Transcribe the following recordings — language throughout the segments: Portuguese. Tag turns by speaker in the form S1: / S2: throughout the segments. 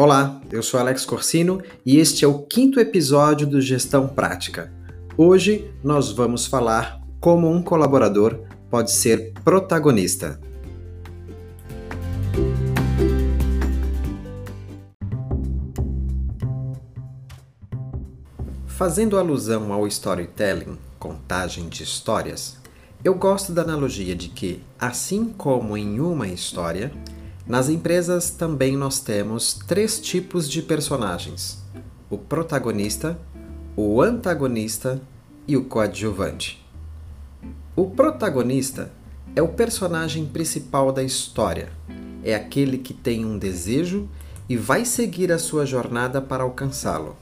S1: Olá, eu sou Alex Corsino e este é o quinto episódio do Gestão Prática. Hoje nós vamos falar como um colaborador pode ser protagonista. Fazendo alusão ao storytelling, contagem de histórias, eu gosto da analogia de que, assim como em uma história, nas empresas também nós temos três tipos de personagens: o protagonista, o antagonista e o coadjuvante. O protagonista é o personagem principal da história. É aquele que tem um desejo e vai seguir a sua jornada para alcançá-lo.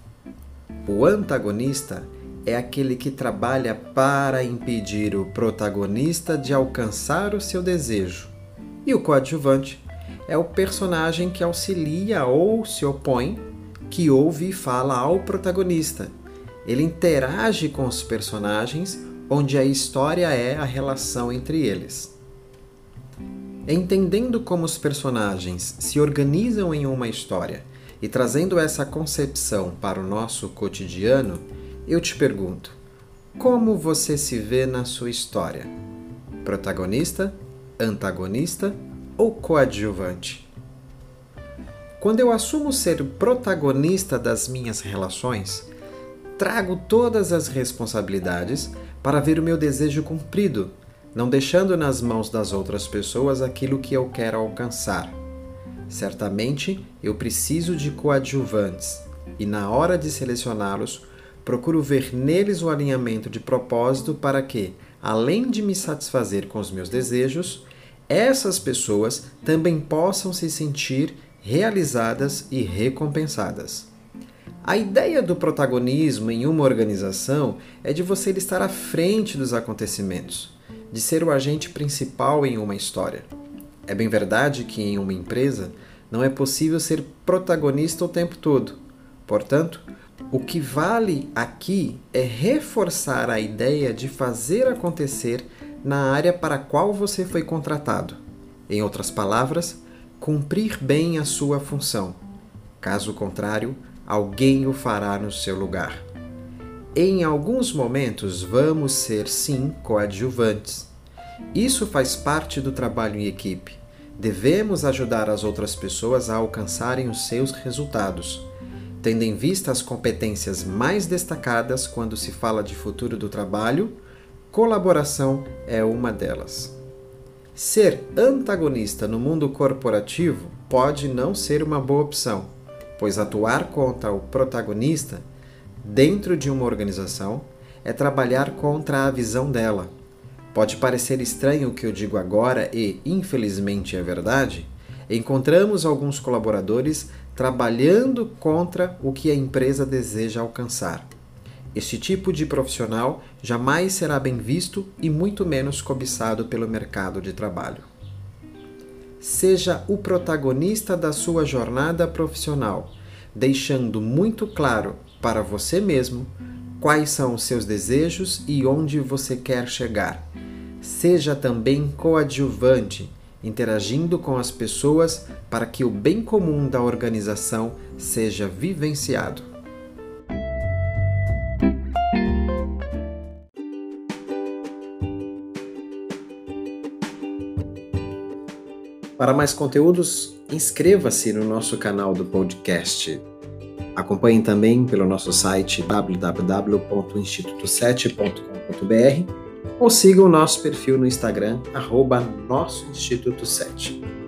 S1: O antagonista é aquele que trabalha para impedir o protagonista de alcançar o seu desejo. E o coadjuvante é o personagem que auxilia ou se opõe, que ouve e fala ao protagonista. Ele interage com os personagens, onde a história é a relação entre eles. Entendendo como os personagens se organizam em uma história e trazendo essa concepção para o nosso cotidiano, eu te pergunto: como você se vê na sua história? Protagonista, antagonista ou coadjuvante? Quando eu assumo ser o protagonista das minhas relações, trago todas as responsabilidades para ver o meu desejo cumprido, não deixando nas mãos das outras pessoas aquilo que eu quero alcançar Certamente eu preciso de coadjuvantes e, na hora de selecioná-los, procuro ver neles o alinhamento de propósito para que, além de me satisfazer com os meus desejos, essas pessoas também possam se sentir realizadas e recompensadas. A ideia do protagonismo em uma organização é de você estar à frente dos acontecimentos, de ser o agente principal em uma história. É bem verdade que em uma empresa não é possível ser protagonista o tempo todo. Portanto, o que vale aqui é reforçar a ideia de fazer acontecer na área para a qual você foi contratado. Em outras palavras, cumprir bem a sua função. Caso contrário, alguém o fará no seu lugar. Em alguns momentos, vamos ser sim coadjuvantes isso faz parte do trabalho em equipe. Devemos ajudar as outras pessoas a alcançarem os seus resultados, tendo em vista as competências mais destacadas quando se fala de futuro do trabalho, colaboração é uma delas. Ser antagonista no mundo corporativo pode não ser uma boa opção, pois atuar contra o protagonista dentro de uma organização é trabalhar contra a visão dela Pode parecer estranho o que eu digo agora e, infelizmente, é verdade. Encontramos alguns colaboradores trabalhando contra o que a empresa deseja alcançar. Este tipo de profissional jamais será bem visto e muito menos cobiçado pelo mercado de trabalho. Seja o protagonista da sua jornada profissional, deixando muito claro para você mesmo quais são os seus desejos e onde você quer chegar seja também coadjuvante, interagindo com as pessoas para que o bem comum da organização seja vivenciado. Para mais conteúdos, inscreva-se no nosso canal do podcast. Acompanhe também pelo nosso site www.instituto7.com.br ou siga o nosso perfil no Instagram, arroba Nosso Instituto 7.